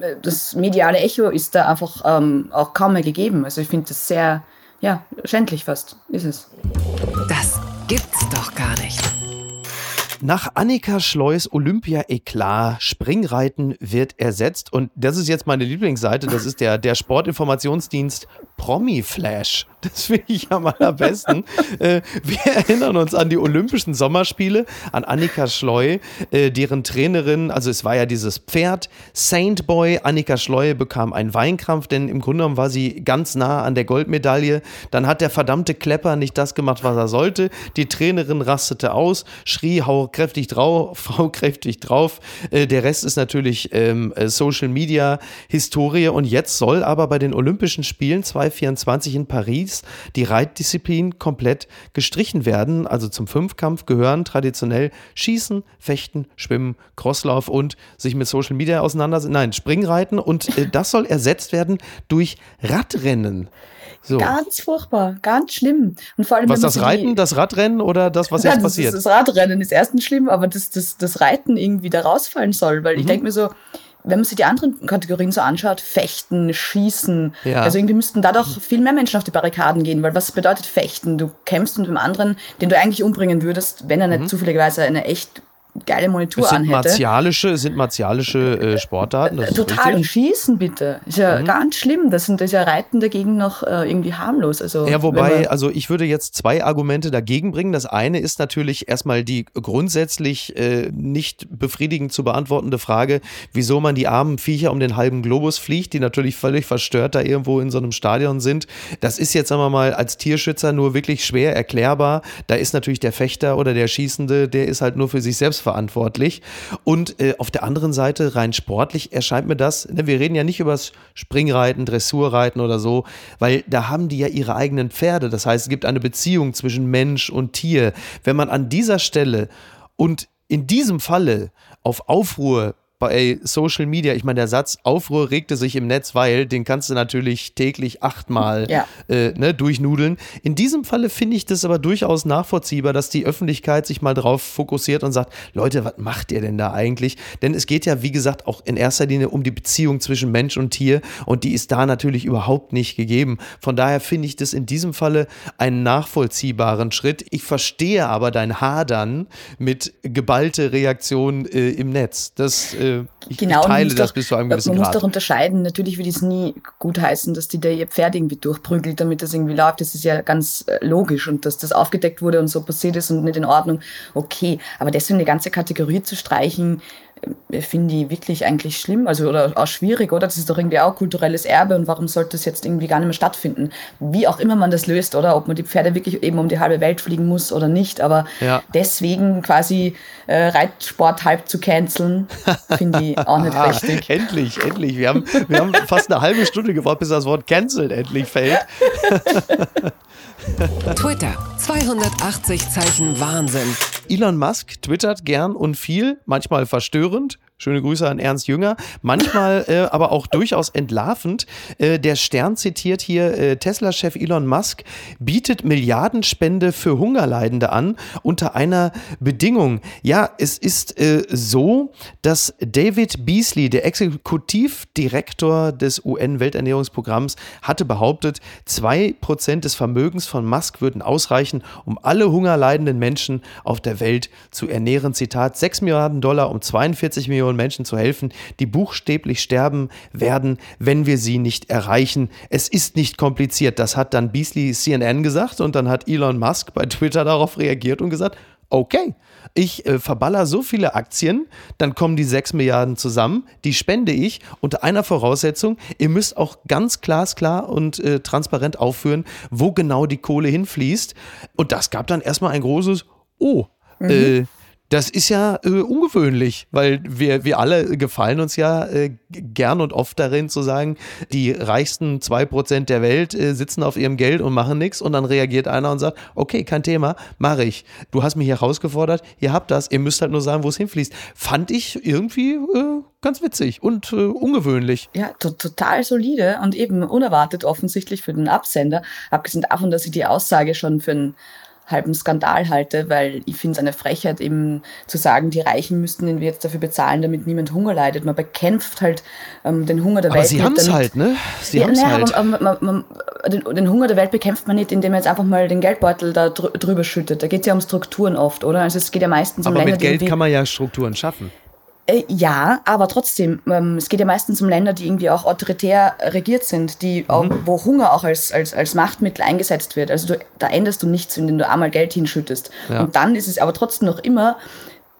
äh, das mediale Echo ist da einfach ähm, auch kaum mehr gegeben. Also ich finde das sehr, ja, schändlich fast, ist es. Das gibt's doch gar nicht. Nach Annika Schleus Olympia Eklat Springreiten wird ersetzt und das ist jetzt meine Lieblingsseite, das ist der, der Sportinformationsdienst Promi Flash. Das finde ich am allerbesten. äh, wir erinnern uns an die Olympischen Sommerspiele, an Annika Schleu, äh, deren Trainerin, also es war ja dieses Pferd, Saint Boy. Annika Schleu bekam einen Weinkrampf, denn im Grunde genommen war sie ganz nah an der Goldmedaille. Dann hat der verdammte Klepper nicht das gemacht, was er sollte. Die Trainerin rastete aus, schrie, hau kräftig drauf, hau kräftig drauf. Äh, der Rest ist natürlich ähm, äh, Social Media Historie und jetzt soll aber bei den Olympischen Spielen 2024 in Paris die Reitdisziplin komplett gestrichen werden. Also zum Fünfkampf gehören traditionell Schießen, Fechten, Schwimmen, Crosslauf und sich mit Social Media auseinandersetzen. Nein, Springreiten und äh, das soll ersetzt werden durch Radrennen. So. Ganz furchtbar, ganz schlimm. Und vor allem, was das Reiten, das Radrennen oder das, was jetzt passiert? Das, das Radrennen ist erstens schlimm, aber dass das, das Reiten irgendwie da rausfallen soll, weil mhm. ich denke mir so, wenn man sich die anderen Kategorien so anschaut, Fechten, Schießen, ja. also irgendwie müssten da doch viel mehr Menschen auf die Barrikaden gehen, weil was bedeutet Fechten? Du kämpfst mit dem anderen, den du eigentlich umbringen würdest, wenn er nicht mhm. zufälligerweise eine echt geile Monitor es sind anhätte. Martialische, sind martialische äh, Sportarten. Total. Und Schießen bitte. Ist ja mhm. ganz schlimm. Das, sind, das ist ja Reiten dagegen noch äh, irgendwie harmlos. Also, ja, wobei, also ich würde jetzt zwei Argumente dagegen bringen. Das eine ist natürlich erstmal die grundsätzlich äh, nicht befriedigend zu beantwortende Frage, wieso man die armen Viecher um den halben Globus fliegt, die natürlich völlig verstört da irgendwo in so einem Stadion sind. Das ist jetzt, sagen wir mal, als Tierschützer nur wirklich schwer erklärbar. Da ist natürlich der Fechter oder der Schießende, der ist halt nur für sich selbst verantwortlich. Und äh, auf der anderen Seite, rein sportlich, erscheint mir das, ne, wir reden ja nicht über das Springreiten, Dressurreiten oder so, weil da haben die ja ihre eigenen Pferde. Das heißt, es gibt eine Beziehung zwischen Mensch und Tier. Wenn man an dieser Stelle und in diesem Falle auf Aufruhr bei Social Media, ich meine, der Satz Aufruhr regte sich im Netz, weil den kannst du natürlich täglich achtmal ja. äh, ne, durchnudeln. In diesem Falle finde ich das aber durchaus nachvollziehbar, dass die Öffentlichkeit sich mal drauf fokussiert und sagt, Leute, was macht ihr denn da eigentlich? Denn es geht ja, wie gesagt, auch in erster Linie um die Beziehung zwischen Mensch und Tier und die ist da natürlich überhaupt nicht gegeben. Von daher finde ich das in diesem Falle einen nachvollziehbaren Schritt. Ich verstehe aber dein Hadern mit geballte Reaktion äh, im Netz. Das äh, ich, genau, ich teile das doch, bis zu einem gewissen Man Grad. muss doch unterscheiden. Natürlich würde ich es nie gut heißen, dass die da ihr Pferd irgendwie durchprügelt, damit das irgendwie läuft. Das ist ja ganz äh, logisch. Und dass das aufgedeckt wurde und so passiert ist und nicht in Ordnung, okay. Aber deswegen eine ganze Kategorie zu streichen, äh, finde ich wirklich eigentlich schlimm, also oder auch schwierig, oder? Das ist doch irgendwie auch kulturelles Erbe und warum sollte das jetzt irgendwie gar nicht mehr stattfinden? Wie auch immer man das löst, oder? Ob man die Pferde wirklich eben um die halbe Welt fliegen muss oder nicht, aber ja. deswegen quasi äh, Reitsport halb zu canceln, finde ich auch nicht richtig. endlich, endlich. Wir haben, wir haben fast eine halbe Stunde gewartet, bis das Wort cancelled endlich fällt. Twitter, 280 Zeichen Wahnsinn. Elon Musk twittert gern und viel, manchmal verstörend, Schöne Grüße an Ernst Jünger. Manchmal äh, aber auch durchaus entlarvend. Äh, der Stern zitiert hier äh, Tesla-Chef Elon Musk bietet Milliardenspende für Hungerleidende an unter einer Bedingung. Ja, es ist äh, so, dass David Beasley, der Exekutivdirektor des UN-Welternährungsprogramms, hatte behauptet, zwei Prozent des Vermögens von Musk würden ausreichen, um alle hungerleidenden Menschen auf der Welt zu ernähren. Zitat, 6 Milliarden Dollar um 42 Millionen Millionen Menschen zu helfen, die buchstäblich sterben werden, wenn wir sie nicht erreichen. Es ist nicht kompliziert. Das hat dann Beasley CNN gesagt und dann hat Elon Musk bei Twitter darauf reagiert und gesagt, okay, ich äh, verballer so viele Aktien, dann kommen die 6 Milliarden zusammen, die spende ich unter einer Voraussetzung, ihr müsst auch ganz glasklar und äh, transparent aufführen, wo genau die Kohle hinfließt. Und das gab dann erstmal ein großes Oh. Mhm. Äh, das ist ja äh, ungewöhnlich, weil wir, wir alle gefallen uns ja äh, gern und oft darin zu sagen, die reichsten zwei Prozent der Welt äh, sitzen auf ihrem Geld und machen nichts und dann reagiert einer und sagt, okay, kein Thema, mache ich. Du hast mich herausgefordert, ihr habt das, ihr müsst halt nur sagen, wo es hinfließt. Fand ich irgendwie äh, ganz witzig und äh, ungewöhnlich. Ja, total solide und eben unerwartet offensichtlich für den Absender, abgesehen davon, dass ich die Aussage schon für einen halben Skandal halte, weil ich finde es eine Frechheit, eben zu sagen, die Reichen müssten den wir jetzt dafür bezahlen, damit niemand Hunger leidet. Man bekämpft halt ähm, den Hunger der aber Welt. Sie haben es halt, ne? Sie ja, haben es naja, halt. Aber, man, man, den, den, Hunger der Welt bekämpft man nicht, indem man jetzt einfach mal den Geldbeutel da drüber schüttet. Da geht es ja um Strukturen oft, oder? Also es geht ja meistens um aber Länder, mit Geld kann man ja Strukturen schaffen. Äh, ja, aber trotzdem, ähm, es geht ja meistens um Länder, die irgendwie auch autoritär regiert sind, die mhm. auch, wo Hunger auch als, als, als Machtmittel eingesetzt wird. Also du, da änderst du nichts, wenn du einmal Geld hinschüttest. Ja. Und dann ist es aber trotzdem noch immer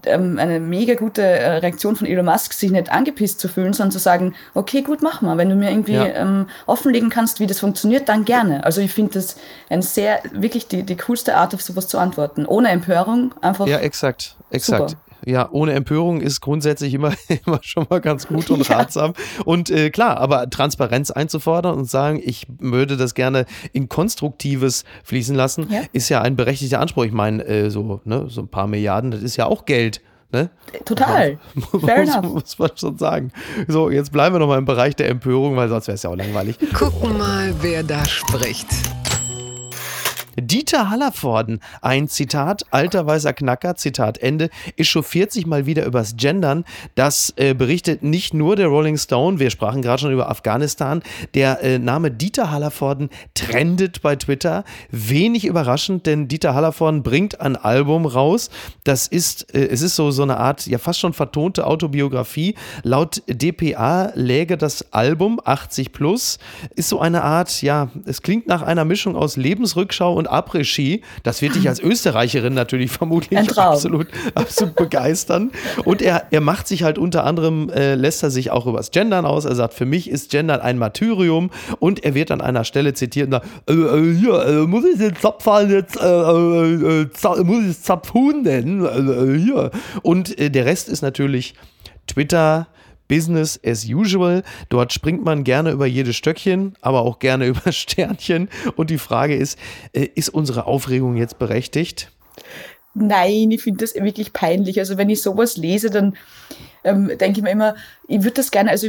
ähm, eine mega gute äh, Reaktion von Elon Musk, sich nicht angepisst zu fühlen, sondern zu sagen, okay, gut, mach mal. Wenn du mir irgendwie ja. ähm, offenlegen kannst, wie das funktioniert, dann gerne. Also ich finde das ein sehr, wirklich die, die coolste Art, auf sowas zu antworten. Ohne Empörung, einfach. Ja, exakt, exakt. Super ja, ohne Empörung ist grundsätzlich immer, immer schon mal ganz gut und ratsam. Ja. Und äh, klar, aber Transparenz einzufordern und sagen, ich würde das gerne in Konstruktives fließen lassen, ja. ist ja ein berechtigter Anspruch. Ich meine, äh, so, ne, so ein paar Milliarden, das ist ja auch Geld. Ne? Total. Fair muss, enough. muss man schon sagen. So, jetzt bleiben wir noch mal im Bereich der Empörung, weil sonst wäre es ja auch langweilig. Gucken mal, wer da spricht. Dieter Hallervorden, ein Zitat, alter weißer Knacker, Zitat Ende, echauffiert sich mal wieder übers Gendern. Das äh, berichtet nicht nur der Rolling Stone, wir sprachen gerade schon über Afghanistan. Der äh, Name Dieter Hallervorden trendet bei Twitter. Wenig überraschend, denn Dieter Hallervorden bringt ein Album raus. Das ist, äh, es ist so, so eine Art, ja fast schon vertonte Autobiografie. Laut DPA läge das Album 80 plus, ist so eine Art, ja, es klingt nach einer Mischung aus Lebensrückschau und Après-Ski. Das wird dich als Österreicherin natürlich vermutlich absolut, absolut begeistern. Und er, er macht sich halt unter anderem, äh, lässt er sich auch übers Gendern aus. Er sagt, für mich ist Gendern ein Martyrium. Und er wird an einer Stelle zitiert und sagt, äh, äh, hier, äh, muss ich den Zapfhahn jetzt, äh, äh, muss ich Zapfhuhn nennen? Und der Rest ist natürlich Twitter, Business as usual. Dort springt man gerne über jedes Stöckchen, aber auch gerne über Sternchen. Und die Frage ist, äh, ist unsere Aufregung jetzt berechtigt? Nein, ich finde das wirklich peinlich. Also wenn ich sowas lese, dann ähm, denke ich mir immer, ich würde das gerne, also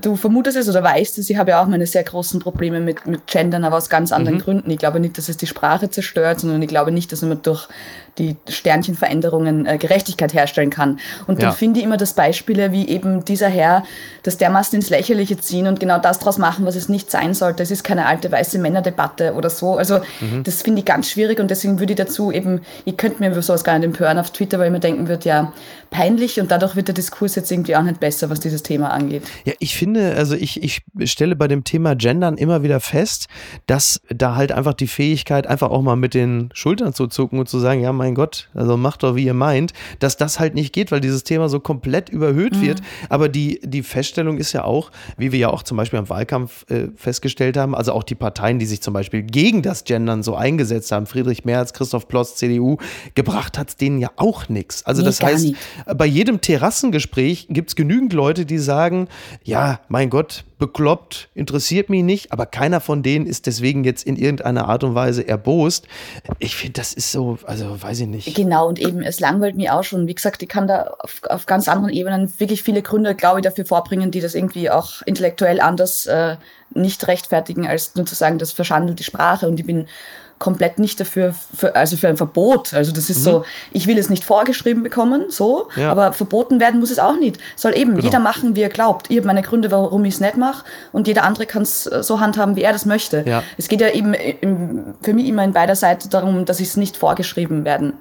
du vermutest es oder weißt es, ich habe ja auch meine sehr großen Probleme mit, mit Gendern, aber aus ganz anderen mhm. Gründen. Ich glaube nicht, dass es die Sprache zerstört, sondern ich glaube nicht, dass man durch die Sternchenveränderungen äh, Gerechtigkeit herstellen kann. Und ja. dann finde ich immer das Beispiele wie eben dieser Herr, das dermaßen ins Lächerliche ziehen und genau das draus machen, was es nicht sein sollte. Es ist keine alte weiße Männerdebatte oder so. Also mhm. das finde ich ganz schwierig und deswegen würde ich dazu eben, ich könnte mir über sowas gar nicht empören auf Twitter, weil ich mir denken würde, ja, peinlich und dadurch wird der Diskurs jetzt irgendwie auch nicht besser, was dieses Thema angeht. Ja, ich finde, also ich, ich stelle bei dem Thema Gendern immer wieder fest, dass da halt einfach die Fähigkeit, einfach auch mal mit den Schultern zu zucken und zu sagen, ja, mein Gott, also macht doch, wie ihr meint, dass das halt nicht geht, weil dieses Thema so komplett überhöht mhm. wird. Aber die, die Feststellung ist ja auch, wie wir ja auch zum Beispiel am Wahlkampf äh, festgestellt haben, also auch die Parteien, die sich zum Beispiel gegen das Gendern so eingesetzt haben, Friedrich Merz, Christoph Plotz, CDU, gebracht hat es denen ja auch nichts. Also nee, das heißt, nicht. bei jedem Terrassengespräch gibt es genügend Leute, die sagen, ja, mein Gott, bekloppt, interessiert mich nicht, aber keiner von denen ist deswegen jetzt in irgendeiner Art und Weise erbost. Ich finde, das ist so, also weiß ich nicht. Genau, und eben, es langweilt mich auch schon. Wie gesagt, ich kann da auf, auf ganz anderen Ebenen wirklich viele Gründe, glaube ich, dafür vorbringen, die das irgendwie auch intellektuell anders äh, nicht rechtfertigen, als nur zu sagen, das verschandelt die Sprache und ich bin komplett nicht dafür, für, also für ein Verbot. Also das ist mhm. so, ich will es nicht vorgeschrieben bekommen, so, ja. aber verboten werden muss es auch nicht. Soll eben genau. jeder machen, wie er glaubt. Ich habe meine Gründe, warum ich es nicht mache und jeder andere kann es äh, so handhaben, wie er das möchte. Ja. Es geht ja eben im, für mich immer in beider Seiten darum, dass ich es nicht vorgeschrieben werden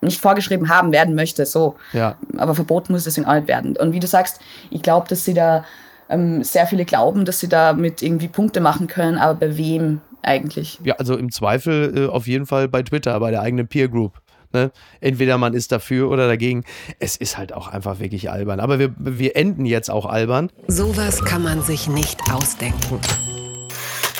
nicht vorgeschrieben haben werden möchte, so. Ja. Aber verboten muss deswegen auch nicht werden. Und wie du sagst, ich glaube, dass sie da ähm, sehr viele glauben, dass sie damit irgendwie Punkte machen können, aber bei wem eigentlich? Ja, also im Zweifel äh, auf jeden Fall bei Twitter, bei der eigenen Peer Group. Ne? Entweder man ist dafür oder dagegen. Es ist halt auch einfach wirklich albern. Aber wir, wir enden jetzt auch albern. Sowas kann man sich nicht ausdenken.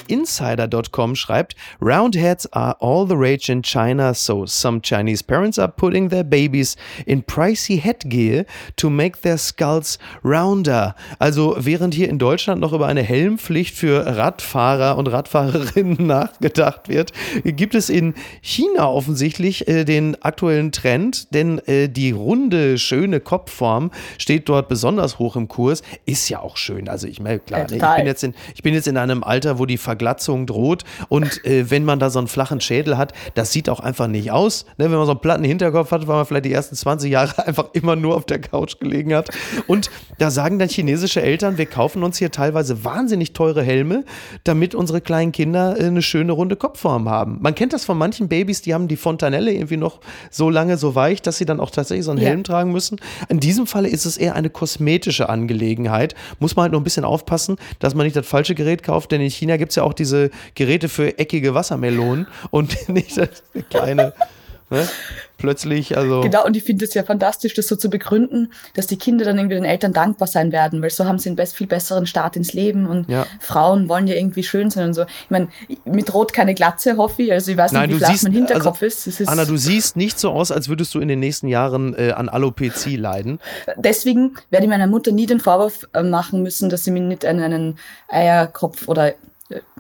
Insider.com schreibt, Roundheads are all the rage in China, so some Chinese parents are putting their babies in pricey headgear to make their skulls rounder. Also während hier in Deutschland noch über eine Helmpflicht für Radfahrer und Radfahrerinnen nachgedacht wird, gibt es in China offensichtlich äh, den aktuellen Trend, denn äh, die runde, schöne Kopfform steht dort besonders hoch im Kurs. Ist ja auch schön. Also ich meine, klar, ja, ich, bin jetzt in, ich bin jetzt in einem Alter, wo die Ver Verglatzung droht. Und äh, wenn man da so einen flachen Schädel hat, das sieht auch einfach nicht aus. Ne? Wenn man so einen platten Hinterkopf hat, weil man vielleicht die ersten 20 Jahre einfach immer nur auf der Couch gelegen hat. Und da sagen dann chinesische Eltern, wir kaufen uns hier teilweise wahnsinnig teure Helme, damit unsere kleinen Kinder äh, eine schöne runde Kopfform haben. Man kennt das von manchen Babys, die haben die Fontanelle irgendwie noch so lange so weich, dass sie dann auch tatsächlich so einen ja. Helm tragen müssen. In diesem Falle ist es eher eine kosmetische Angelegenheit. Muss man halt noch ein bisschen aufpassen, dass man nicht das falsche Gerät kauft, denn in China gibt es ja auch diese Geräte für eckige Wassermelonen und nicht das kleine. Ne? Plötzlich, also. Genau, und ich finde es ja fantastisch, das so zu begründen, dass die Kinder dann irgendwie den Eltern dankbar sein werden, weil so haben sie einen best, viel besseren Start ins Leben und ja. Frauen wollen ja irgendwie schön sein und so. Ich meine, mit Rot keine Glatze, hoffe ich. Also ich weiß Nein, nicht, wie flach mein Hinterkopf also, ist. ist. Anna, du siehst nicht so aus, als würdest du in den nächsten Jahren äh, an Alopecia leiden. Deswegen werde ich meiner Mutter nie den Vorwurf äh, machen müssen, dass sie mir nicht einen, einen Eierkopf oder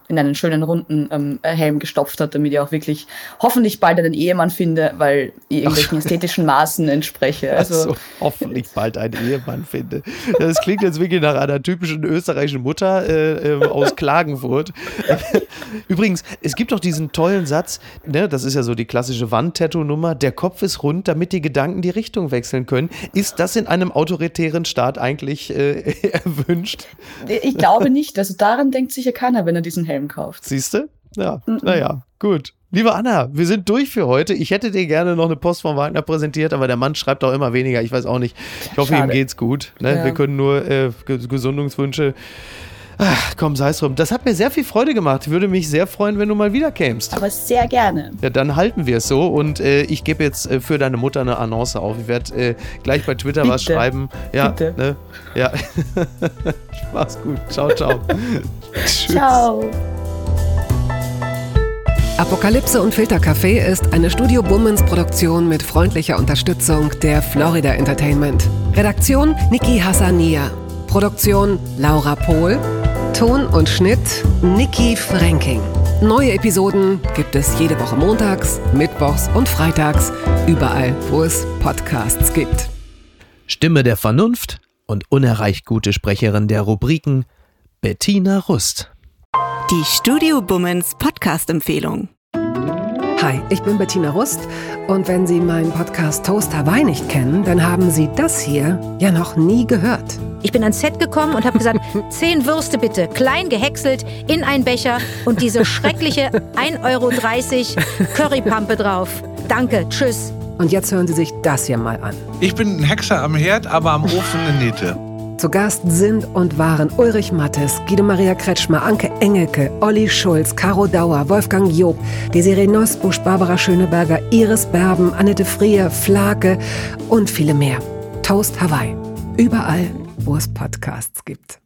in einen schönen runden ähm, Helm gestopft hat, damit ich auch wirklich hoffentlich bald einen Ehemann finde, weil ich irgendwelchen ästhetischen Maßen entspreche. Also so, hoffentlich bald einen Ehemann finde. Das klingt jetzt wirklich nach einer typischen österreichischen Mutter äh, äh, aus Klagenfurt. Übrigens, es gibt doch diesen tollen Satz, ne, das ist ja so die klassische Wandtattoo-Nummer, der Kopf ist rund, damit die Gedanken die Richtung wechseln können. Ist das in einem autoritären Staat eigentlich äh, erwünscht? Ich glaube nicht. Also daran denkt sicher keiner, wenn er diesen Helm Helm kauft. Siehst du? Ja, mm -mm. naja, gut. Liebe Anna, wir sind durch für heute. Ich hätte dir gerne noch eine Post von Wagner präsentiert, aber der Mann schreibt auch immer weniger. Ich weiß auch nicht. Ich hoffe, Schade. ihm geht's gut. Ne? Ja. Wir können nur äh, Gesundungswünsche. Ach, komm, sei es drum. Das hat mir sehr viel Freude gemacht. Ich würde mich sehr freuen, wenn du mal wieder kämst. Aber sehr gerne. Ja, dann halten wir es so und äh, ich gebe jetzt äh, für deine Mutter eine Annonce auf. Ich werde äh, gleich bei Twitter Bitte. was schreiben. Ja, Bitte. Ne? Ja. Mach's gut. Ciao, ciao. Tschüss. Ciao. Apokalypse und Filtercafé ist eine Studio Bummens Produktion mit freundlicher Unterstützung der Florida Entertainment. Redaktion Niki Hassania. Produktion Laura Pohl. Ton und Schnitt Niki Franking. Neue Episoden gibt es jede Woche montags, mittwochs und freitags, überall, wo es Podcasts gibt. Stimme der Vernunft und unerreicht gute Sprecherin der Rubriken Bettina Rust. Die Studio Bummens Podcast-Empfehlung. Hi, ich bin Bettina Rust und wenn Sie meinen Podcast Toast Hawaii nicht kennen, dann haben Sie das hier ja noch nie gehört. Ich bin ans Set gekommen und habe gesagt, zehn Würste bitte, klein gehäckselt, in einen Becher und diese schreckliche 1,30 Euro Currypampe drauf. Danke, tschüss. Und jetzt hören Sie sich das hier mal an. Ich bin ein Hexer am Herd, aber am Ofen eine Niete. Zu Gast sind und waren Ulrich Mattes, Guido Maria Kretschmer, Anke Engelke, Olli Schulz, Caro Dauer, Wolfgang Job, Desiree Nosbusch, Barbara Schöneberger, Iris Berben, Annette Frier, Flake und viele mehr. Toast Hawaii. Überall, wo es Podcasts gibt.